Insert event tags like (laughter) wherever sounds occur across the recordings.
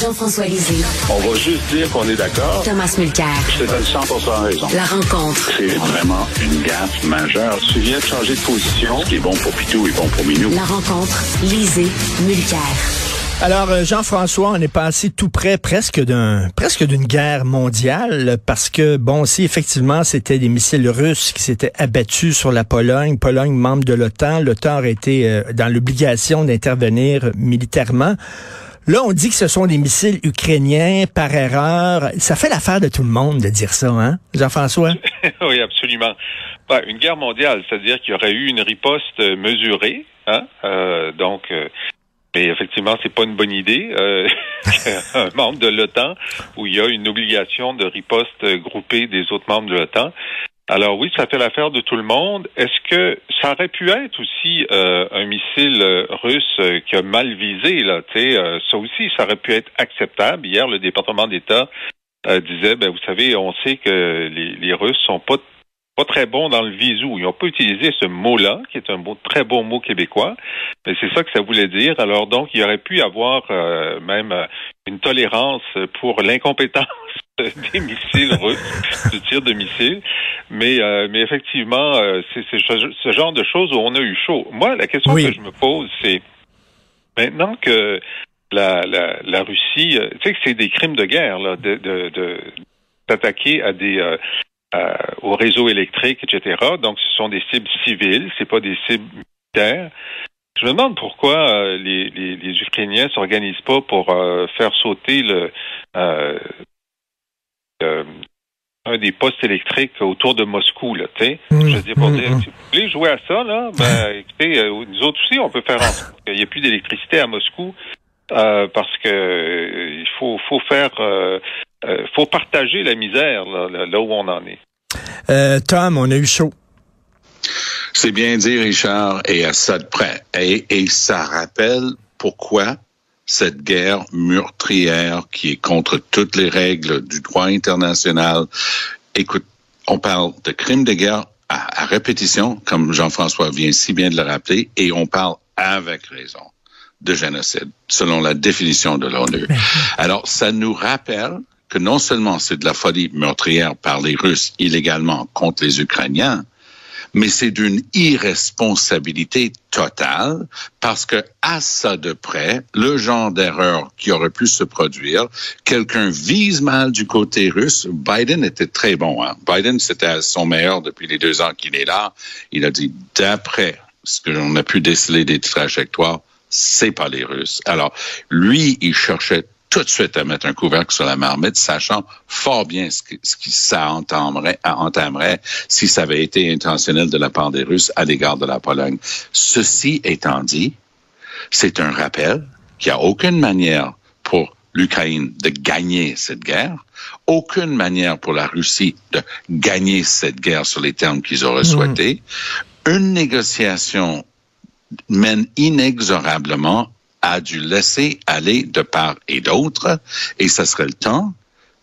Jean-François Lisée. On va juste dire qu'on est d'accord. Thomas Mulcair. Je te donne 100 raison. La rencontre. C'est vraiment une gaffe majeure. Tu viens de changer de position. Ce qui est bon pour Pitou est bon pour Minou. La rencontre. Lisée. Mulcair. Alors, euh, Jean-François, on est passé tout près presque d'un presque d'une guerre mondiale parce que, bon, si effectivement c'était des missiles russes qui s'étaient abattus sur la Pologne, Pologne membre de l'OTAN, l'OTAN aurait été euh, dans l'obligation d'intervenir militairement. Là, on dit que ce sont des missiles ukrainiens par erreur. Ça fait l'affaire de tout le monde de dire ça, hein, Jean-François? (laughs) oui, absolument. Une guerre mondiale, c'est-à-dire qu'il y aurait eu une riposte mesurée, hein, euh, donc mais effectivement, c'est pas une bonne idée. Euh, (laughs) un membre de l'OTAN où il y a une obligation de riposte groupée des autres membres de l'OTAN. Alors oui, ça fait l'affaire de tout le monde. Est-ce que ça aurait pu être aussi euh, un missile russe qui a mal visé là euh, Ça aussi, ça aurait pu être acceptable. Hier, le département d'État disait, ben vous savez, on sait que les, les Russes sont pas pas très bon dans le visou. Ils n'ont pas utilisé ce mot-là, qui est un mot, très bon mot québécois, mais c'est ça que ça voulait dire. Alors donc, il y aurait pu avoir euh, même euh, une tolérance pour l'incompétence (laughs) des missiles russes, du tir de missiles. Mais, euh, mais effectivement, c'est ce genre de choses où on a eu chaud. Moi, la question que je me pose, c'est maintenant que la, la, la Russie, tu sais que c'est des crimes de guerre, là, de, de, d'attaquer à des euh, au réseau électrique, etc. Donc, ce sont des cibles civiles, c'est pas des cibles militaires. Je me demande pourquoi euh, les, les, les, Ukrainiens s'organisent pas pour euh, faire sauter le un des postes électriques autour de Moscou, là, tu sais. Mmh, je veux dire, pour mmh, dire, si vous voulez jouer à ça, là, ben, (laughs) écoutez, nous autres aussi, on peut faire en sorte qu'il n'y ait plus d'électricité à Moscou, parce que il faut, faut faire euh, faut partager la misère là, où on en est. Euh, Tom, on a eu chaud. C'est bien dit, Richard, et à ça de près. Et, et ça rappelle pourquoi cette guerre meurtrière qui est contre toutes les règles du droit international. Écoute, on parle de crimes de guerre à, à répétition, comme Jean-François vient si bien de le rappeler, et on parle avec raison de génocide, selon la définition de l'ONU. (laughs) Alors, ça nous rappelle que non seulement c'est de la folie meurtrière par les Russes illégalement contre les Ukrainiens, mais c'est d'une irresponsabilité totale parce que à ça de près, le genre d'erreur qui aurait pu se produire, quelqu'un vise mal du côté russe. Biden était très bon. Hein? Biden, c'était son meilleur depuis les deux ans qu'il est là. Il a dit, d'après ce que l'on a pu déceler des trajectoires, c'est pas les Russes. Alors, lui, il cherchait tout de suite à mettre un couvercle sur la marmite, sachant fort bien ce, que, ce qui ça entamerait, entamerait si ça avait été intentionnel de la part des Russes à l'égard de la Pologne. Ceci étant dit, c'est un rappel qu'il n'y a aucune manière pour l'Ukraine de gagner cette guerre, aucune manière pour la Russie de gagner cette guerre sur les termes qu'ils auraient mmh. souhaité. Une négociation mène inexorablement a dû laisser aller de part et d'autre, et ce serait le temps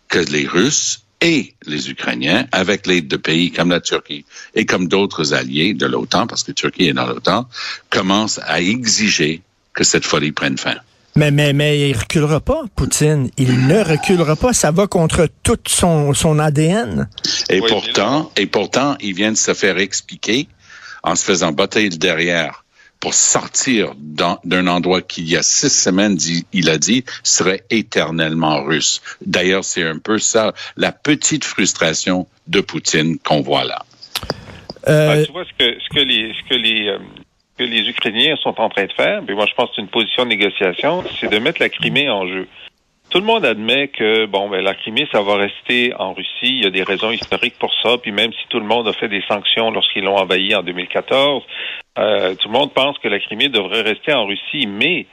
que les Russes et les Ukrainiens, avec l'aide de pays comme la Turquie et comme d'autres alliés de l'OTAN, parce que la Turquie est dans l'OTAN, commencent à exiger que cette folie prenne fin. Mais, mais, mais il reculera pas, Poutine. Il ne reculera pas. Ça va contre tout son, son ADN. Et pourtant, et pourtant, il vient de se faire expliquer en se faisant botter derrière pour sortir d'un endroit qui, il y a six semaines, il a dit, serait éternellement russe. D'ailleurs, c'est un peu ça, la petite frustration de Poutine qu'on voit là. Euh... Ah, tu vois, ce que, ce que les, ce que les, euh, que les Ukrainiens sont en train de faire, puis moi je pense que c'est une position de négociation, c'est de mettre la Crimée en jeu. Tout le monde admet que bon, ben la Crimée, ça va rester en Russie. Il y a des raisons historiques pour ça. Puis même si tout le monde a fait des sanctions lorsqu'ils l'ont envahi en 2014, euh, tout le monde pense que la Crimée devrait rester en Russie. Mais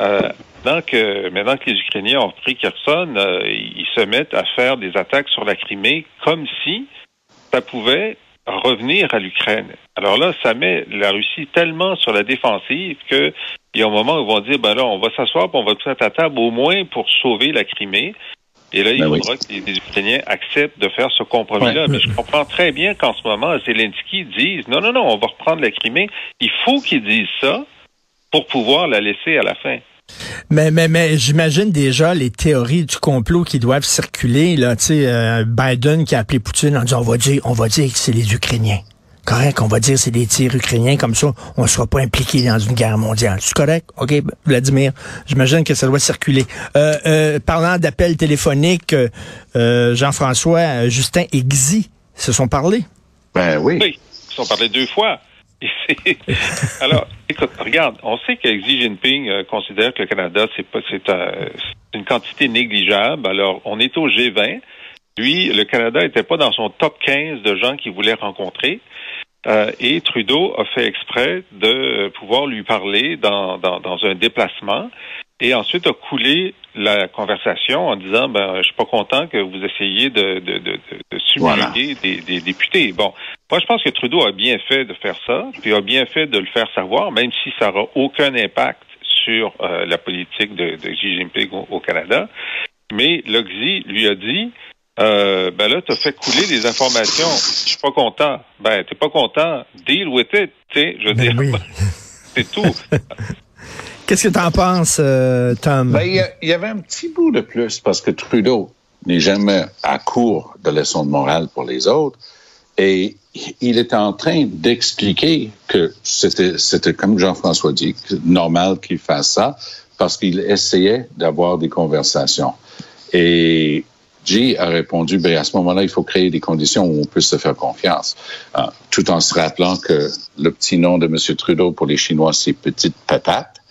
euh, maintenant, que, les Ukrainiens ont pris Kherson, euh, ils se mettent à faire des attaques sur la Crimée comme si ça pouvait revenir à l'Ukraine. Alors là, ça met la Russie tellement sur la défensive que il y a un moment où ils vont dire, ben là, on va s'asseoir, on va tout mettre à table au moins pour sauver la Crimée. Et là, il ben faudra que les, Ukrainiens acceptent de faire ce compromis-là. Mais je comprends très bien qu'en ce moment, Zelensky dise, non, non, non, on va reprendre la Crimée. Il faut qu'ils disent ça pour pouvoir la laisser à la fin. Mais, mais, mais j'imagine déjà les théories du complot qui doivent circuler. Là, tu sais, euh, Biden qui a appelé Poutine en disant on va dire, on va dire que c'est les Ukrainiens. Correct, on va dire que c'est des tirs ukrainiens, comme ça, on ne sera pas impliqué dans une guerre mondiale. C'est correct? OK, Vladimir, j'imagine que ça doit circuler. Euh, euh, parlant d'appels téléphoniques, euh, Jean-François, Justin et Xi se sont parlé. Ben oui. Oui, ils se sont parlé deux fois. (laughs) Alors, écoute, regarde, on sait que Xi Jinping euh, considère que le Canada, c'est pas, c'est une quantité négligeable. Alors, on est au G20. Lui, le Canada n'était pas dans son top 15 de gens qu'il voulait rencontrer. Euh, et Trudeau a fait exprès de pouvoir lui parler dans, dans, dans un déplacement et ensuite a coulé la conversation en disant ben je suis pas content que vous essayiez de, de, de, de des, des, députés. Bon, moi je pense que Trudeau a bien fait de faire ça, puis a bien fait de le faire savoir, même si ça n'aura aucun impact sur euh, la politique de, de Xi Jinping au, Canada. Mais l'Oxy lui a dit euh, ben là, tu as fait couler des informations. Je suis pas content. Ben, t'es pas content. Deal with it. Tu sais, je veux ben dire, (laughs) c'est tout. (laughs) Qu'est-ce que tu en penses, euh, Tom? Ben, il y, avait un petit bout de plus parce que Trudeau n'est jamais à court de leçons de morale pour les autres. Et il était en train d'expliquer que c'était, c'était comme Jean-François dit, normal qu'il fasse ça parce qu'il essayait d'avoir des conversations. Et G a répondu, ben à ce moment-là, il faut créer des conditions où on peut se faire confiance, euh, tout en se rappelant que le petit nom de M. Trudeau pour les Chinois, c'est Petite Patate.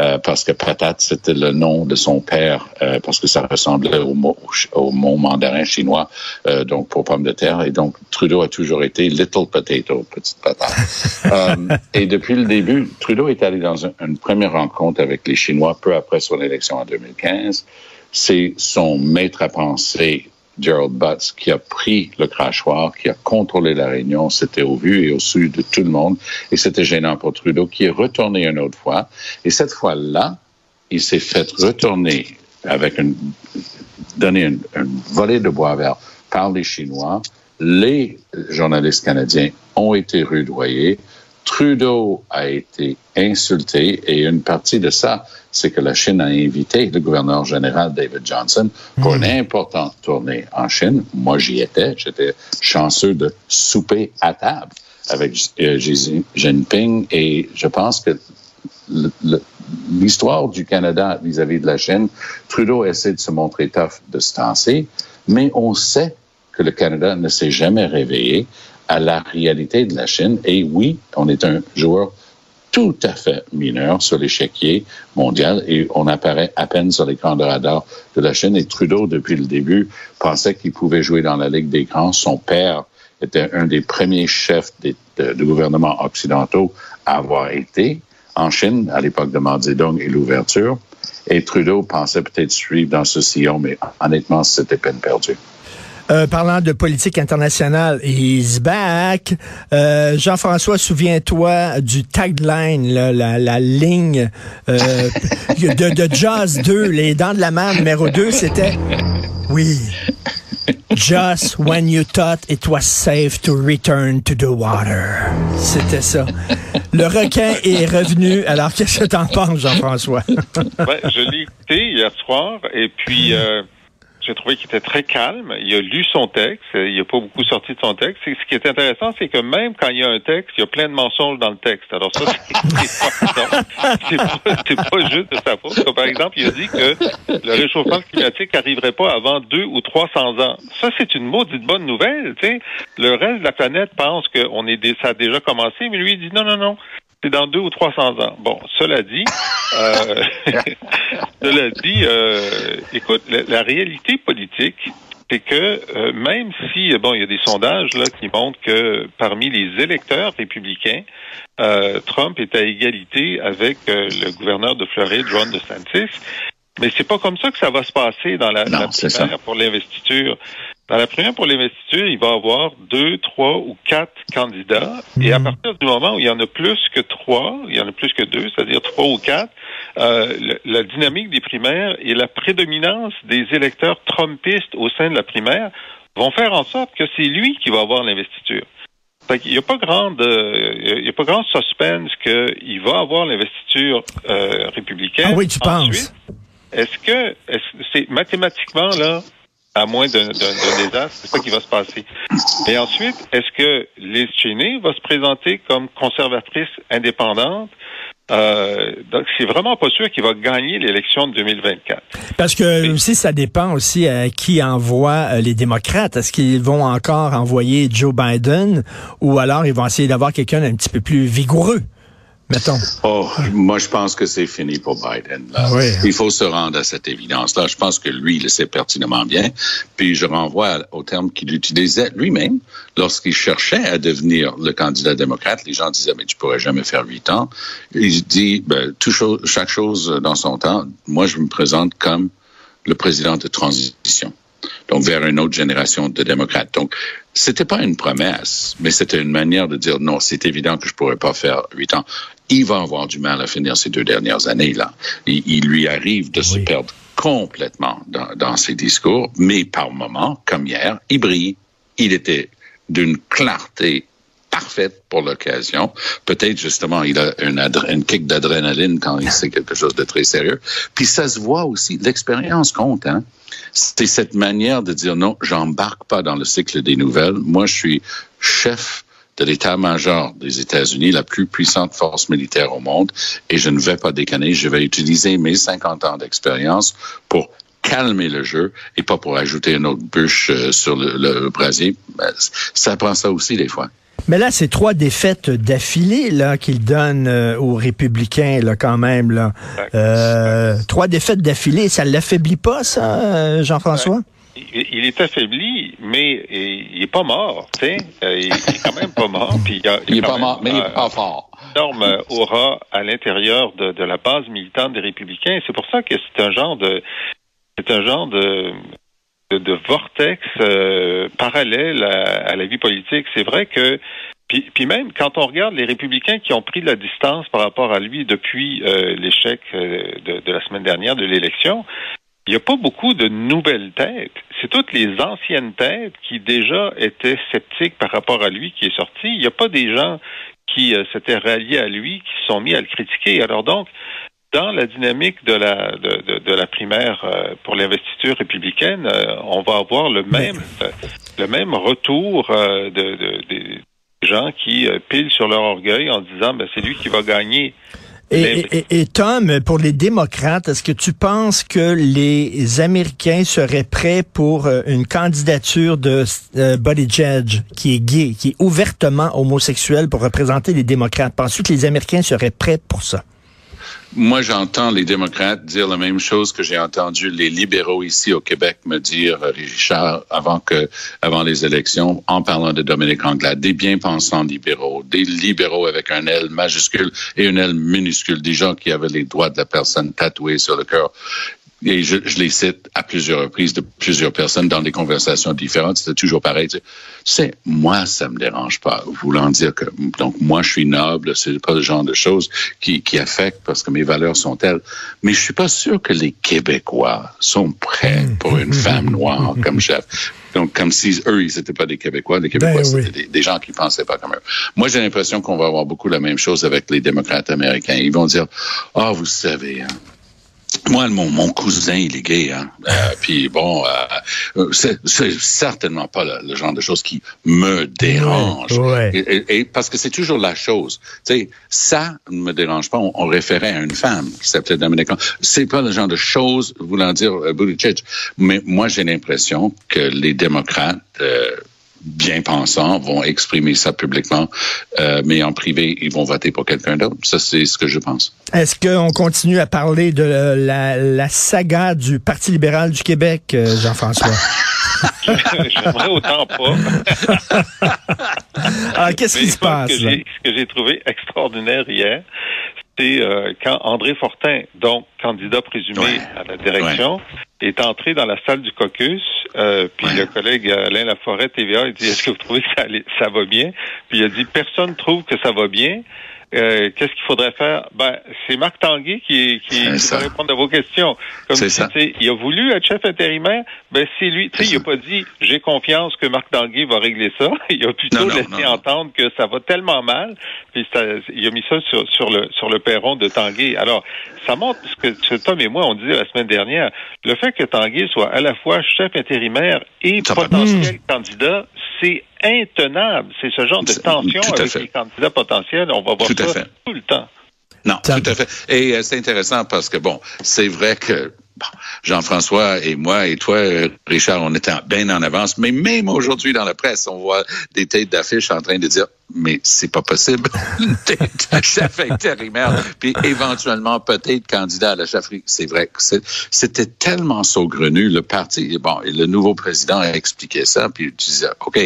Euh, parce que patate, c'était le nom de son père, euh, parce que ça ressemblait au mot, au mot mandarin chinois, euh, donc pour pomme de terre. Et donc, Trudeau a toujours été Little Potato, petite patate. (laughs) et depuis le début, Trudeau est allé dans une première rencontre avec les Chinois peu après son élection en 2015. C'est son maître à penser Gerald Butts, qui a pris le crachoir, qui a contrôlé la réunion. C'était au vu et au su de tout le monde. Et c'était gênant pour Trudeau, qui est retourné une autre fois. Et cette fois-là, il s'est fait retourner avec une, donner une, une volée de bois vert par les Chinois. Les journalistes canadiens ont été rudoyés. Trudeau a été insulté et une partie de ça, c'est que la Chine a invité le gouverneur général David Johnson pour une hmm. importante tournée en Chine. Moi, j'y étais. J'étais chanceux de souper à table avec euh, Xi Jinping et je pense que l'histoire du Canada vis-à-vis de la Chine, Trudeau essaie de se montrer tough de se tasser, mais on sait que le Canada ne s'est jamais réveillé à la réalité de la Chine. Et oui, on est un joueur tout à fait mineur sur l'échiquier mondial et on apparaît à peine sur l'écran de radar de la Chine. Et Trudeau, depuis le début, pensait qu'il pouvait jouer dans la Ligue des grands. Son père était un des premiers chefs de, de occidentaux à avoir été en Chine à l'époque de Mao Zedong et l'ouverture. Et Trudeau pensait peut-être suivre dans ce sillon, mais honnêtement, c'était peine perdue. Euh, parlant de politique internationale, he's back. Euh, Jean-François, souviens-toi du tagline, la, la, ligne euh, (laughs) de, de Jaws 2, Les Dents de la Mer numéro 2, c'était oui. Just when you thought it was safe to return to the water. C'était ça. Le requin est revenu. Alors, qu'est-ce que t'en penses, Jean-François? ben, je l'ai écouté hier soir et puis j'ai trouvé qu'il était très calme. Il a lu son texte. Il n'a pas beaucoup sorti de son texte. ce qui est intéressant, c'est que même quand il y a un texte, il y a plein de mensonges dans le texte. Alors ça, c'est pas, pas, juste de sa faute. par exemple, il a dit que le réchauffement climatique n'arriverait pas avant deux ou trois cents ans. Ça, c'est une maudite bonne nouvelle. sais. Le reste de la planète pense que est, ça a déjà commencé, mais lui, il dit non, non, non c'est dans deux ou trois cents ans. Bon, cela dit, euh, (laughs) cela dit, euh, écoute, la, réalité politique, c'est que euh, même si, bon, il y a des sondages là qui montrent que parmi les électeurs républicains, euh, Trump est à égalité avec le gouverneur de Floride, Ron DeSantis, mais c'est pas comme ça que ça va se passer dans la, la primaire pour l'investiture. Dans la première pour l'investiture, il va y avoir deux, trois ou quatre candidats. Et à mhm. partir du moment où il y en a plus que trois, il y en a plus que deux, c'est-à-dire trois ou quatre, euh, la dynamique des primaires et la prédominance des électeurs trumpistes au sein de la primaire vont faire en sorte que c'est lui qui va avoir l'investiture. Fait qu'il n'y a pas grande, euh, il y a pas grand suspense qu'il va avoir l'investiture euh, républicaine. Ah oui, tu Ensuite, penses? Est-ce que est-ce- c'est mathématiquement là, à moins d'un désastre, c'est ça qui va se passer. Et ensuite, est-ce que Liz Cheney va se présenter comme conservatrice indépendante? Euh, donc, c'est vraiment pas sûr qu'il va gagner l'élection de 2024. Parce que aussi, ça dépend aussi à qui envoie euh, les démocrates. Est-ce qu'ils vont encore envoyer Joe Biden ou alors ils vont essayer d'avoir quelqu'un d'un petit peu plus vigoureux, mettons? Oh, moi, je pense que c'est fini pour Biden. là. Oui. Il faut se rendre à cette évidence-là. Je pense que lui, il le sait pertinemment bien. Puis je renvoie au terme qu'il utilisait lui-même lorsqu'il cherchait à devenir le candidat démocrate. Les gens disaient, mais tu pourrais jamais faire huit ans. Il dit, ben, tout chose, chaque chose dans son temps. Moi, je me présente comme le président de transition. Donc, vers une autre génération de démocrates. Donc, c'était pas une promesse, mais c'était une manière de dire non, c'est évident que je pourrais pas faire huit ans. Il va avoir du mal à finir ces deux dernières années-là. Il, il lui arrive de se perdre complètement dans, dans ses discours, mais par moments, comme hier, il brille. Il était d'une clarté parfaite pour l'occasion. Peut-être justement, il a une, une kick d'adrénaline quand il sait quelque chose de très sérieux. Puis ça se voit aussi, l'expérience compte. Hein? C'est cette manière de dire non, j'embarque pas dans le cycle des nouvelles. Moi, je suis chef de l'état-major des États-Unis, la plus puissante force militaire au monde, et je ne vais pas déconner, je vais utiliser mes 50 ans d'expérience pour calmer le jeu et pas pour ajouter une autre bûche euh, sur le, le brasier. Ben, Ça prend ça aussi des fois. Mais là, c'est trois défaites d'affilée là qu'il donne euh, aux républicains là quand même là. Euh, trois défaites d'affilée, ça l'affaiblit pas ça, Jean-François? Il est affaibli, mais il n'est pas mort. tu sais. Euh, Il, est quand même pas mort. Puis il, a- Il est pas mort, mais il euh, est pas fort. énorme aura à l'intérieur de, de la base militante des républicains. C'est pour ça que c'est un genre de c'est un genre de de, de vortex euh, parallèle à, à la vie politique. C'est vrai que puis, puis même quand on regarde les républicains qui ont pris de la distance par rapport à lui depuis euh, l'échec euh, de, de la semaine dernière de l'élection, il n'y a pas beaucoup de nouvelles têtes. C'est toutes les anciennes têtes qui déjà étaient sceptiques par rapport à lui qui est sorti. Il n'y a pas des gens qui euh, s'étaient ralliés à lui, qui se sont mis à le critiquer. Alors donc, dans la dynamique de la de, de, de la primaire euh, pour l'investiture républicaine, euh, on va avoir le même le même retour de, de- des gens qui pilent sur leur orgueil en disant ben c'est lui qui va gagner. Et, Mais- et- Tom, pour les démocrates, est-ce que tu penses que les Américains seraient prêts pour euh, une candidature de euh, Buttigieg, qui est gay, qui est ouvertement homosexuel pour représenter les démocrates? Penses-tu que les Américains seraient prêts pour ça? Moi, j'entends les démocrates dire la même chose que j'ai entendu les libéraux ici au Québec me dire, euh, Richard, avant que, avant les élections, en parlant de Dominique Anglade, des bien-pensants libéraux, des libéraux avec un L majuscule et un L minuscule, des gens qui avaient les droits de la personne tatoués sur le cœur. Et je, je les cite à plusieurs reprises de plusieurs personnes dans des conversations différentes. C'était toujours pareil. Tu sais, moi, ça me dérange pas. Voulant dire que, donc, moi, je suis noble. C'est pas le genre de choses qui, qui affectent parce que mes valeurs sont telles. Mais je suis pas sûr que les Québécois sont prêts pour une femme noire comme chef. Donc, comme si eux, ils n'étaient pas des Québécois. Les Québécois, Ben oui. c'était des, des gens qui pensaient pas comme eux. Moi, j'ai l'impression qu'on va avoir beaucoup la même chose avec les démocrates américains. Ils vont dire, ah, vous savez, hein, moi, mon, mon cousin, il est gay, hein. Euh, (laughs) puis bon, euh, euh, c'est certainement pas le, le genre de choses qui me dérange. Ouais, et- et parce que c'est toujours la chose. Tu sais, ça ne me dérange pas. On, on référait à une femme qui s'appelait Dominique. C'est pas le genre de choses voulant dire euh, Buttigieg. Mais moi, j'ai l'impression que les démocrates euh, bien pensants vont exprimer ça publiquement, euh, mais en privé, ils vont voter pour quelqu'un d'autre. Ça, c'est ce que je pense. Est-ce qu'on continue à parler de la, la saga du Parti libéral du Québec, euh, Jean-François? (laughs) J'aimerais autant pas. Alors, (laughs) qu'est-ce qui se passe? Ce que là? ce que j'ai trouvé extraordinaire hier, c'est euh, quand André Fortin, donc candidat présumé Ouais. à la direction, est entré dans la salle du caucus. euh, puis Ouais. le collègue Alain Laforêt, TVA, il dit Est-ce que vous trouvez que ça, ça va bien? Puis il a dit Personne trouve que ça va bien. Euh, qu'est-ce qu'il faudrait faire? Ben, c'est Marc Tanguay qui, qui, va répondre à vos questions. Comme C'est si, ça. tu sais, il a voulu être chef intérimaire, ben c'est lui. Tu sais, C'est il a ça. pas dit j'ai confiance que Marc Tanguay va régler ça. (laughs) Il a plutôt Non, non, laissé non, non. entendre que ça va tellement mal, puis ça- il a mis ça sur, sur le sur le perron de Tanguay. Alors, ça montre ce que ce Tom et moi on disait la semaine dernière. Le fait que Tanguay soit à la fois chef intérimaire et Ça potentiel candidat, c'est intenable. C'est ce genre de tension avec fait. les candidats potentiels. On va voir Tout à ça fait. tout le temps. Non, tout à fait. Et euh, c'est intéressant parce que, bon, c'est vrai que bon, Jean-François et moi et toi, Richard, on était en- bien en avance, mais même aujourd'hui dans la presse, on voit des têtes d'affiches en train de dire mais c'est pas possible. (laughs) Chef intérimaire, puis éventuellement peut-être candidat à la chefferie. C'est vrai que c'était tellement saugrenu. Le parti, bon, le nouveau président a expliqué ça, puis tu disais, OK,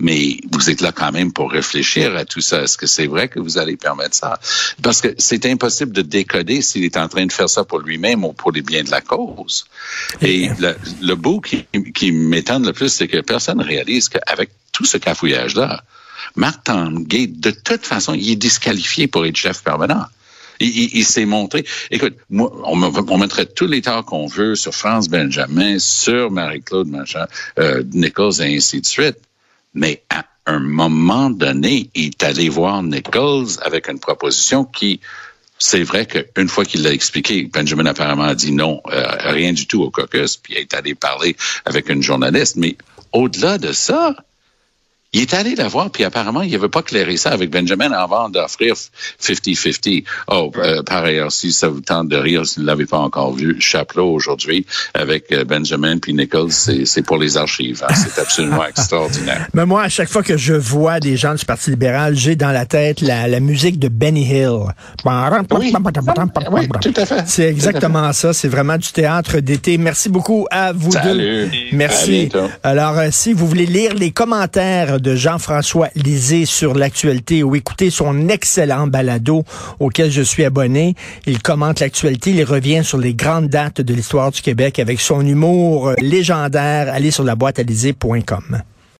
mais vous êtes là quand même pour réfléchir à tout ça. Est-ce que c'est vrai que vous allez permettre ça? Parce que c'est impossible de décoder s'il est en train de faire ça pour lui-même ou pour les biens de la cause. Et le, le bout qui, qui m'étonne le plus, c'est que personne réalise qu'avec tout ce cafouillage-là, Marc Tanguay, de toute façon, il est disqualifié pour être chef permanent. Il, il- il s'est montré. Écoute, moi, on, me- on mettrait tous les torts qu'on veut sur France Benjamin, sur Marie-Claude machin, euh, Nichols et ainsi de suite. Mais à un moment donné, il est allé voir Nichols avec une proposition qui, c'est vrai qu'une fois qu'il l'a expliqué, Benjamin apparemment a dit non, euh, rien du tout au caucus, puis est allé parler avec une journaliste. Mais au-delà de ça, il est allé la voir, puis apparemment, il n'avait pas clairé ça avec Benjamin avant d'offrir 50-50. Oh, euh, par ailleurs, si ça vous tente de rire, si vous ne l'avez pas encore vu, Chaplot aujourd'hui avec euh, Benjamin puis Nichols, c'est c'est pour les archives. hein. C'est absolument (laughs) extraordinaire. Mais moi, à chaque fois que je vois des gens du Parti libéral, j'ai dans la tête la, la musique de Benny Hill. Oui, oui, tout à fait. C'est exactement ça. C'est vraiment du théâtre d'été. Merci beaucoup à vous Salut. deux. Merci. Alors, euh, si vous voulez lire les commentaires de Jean-François Lisée sur l'actualité ou écouter son excellent balado auquel je suis abonné, il commente l'actualité, il revient sur les grandes dates de l'histoire du Québec avec son humour légendaire. Allez sur la boîte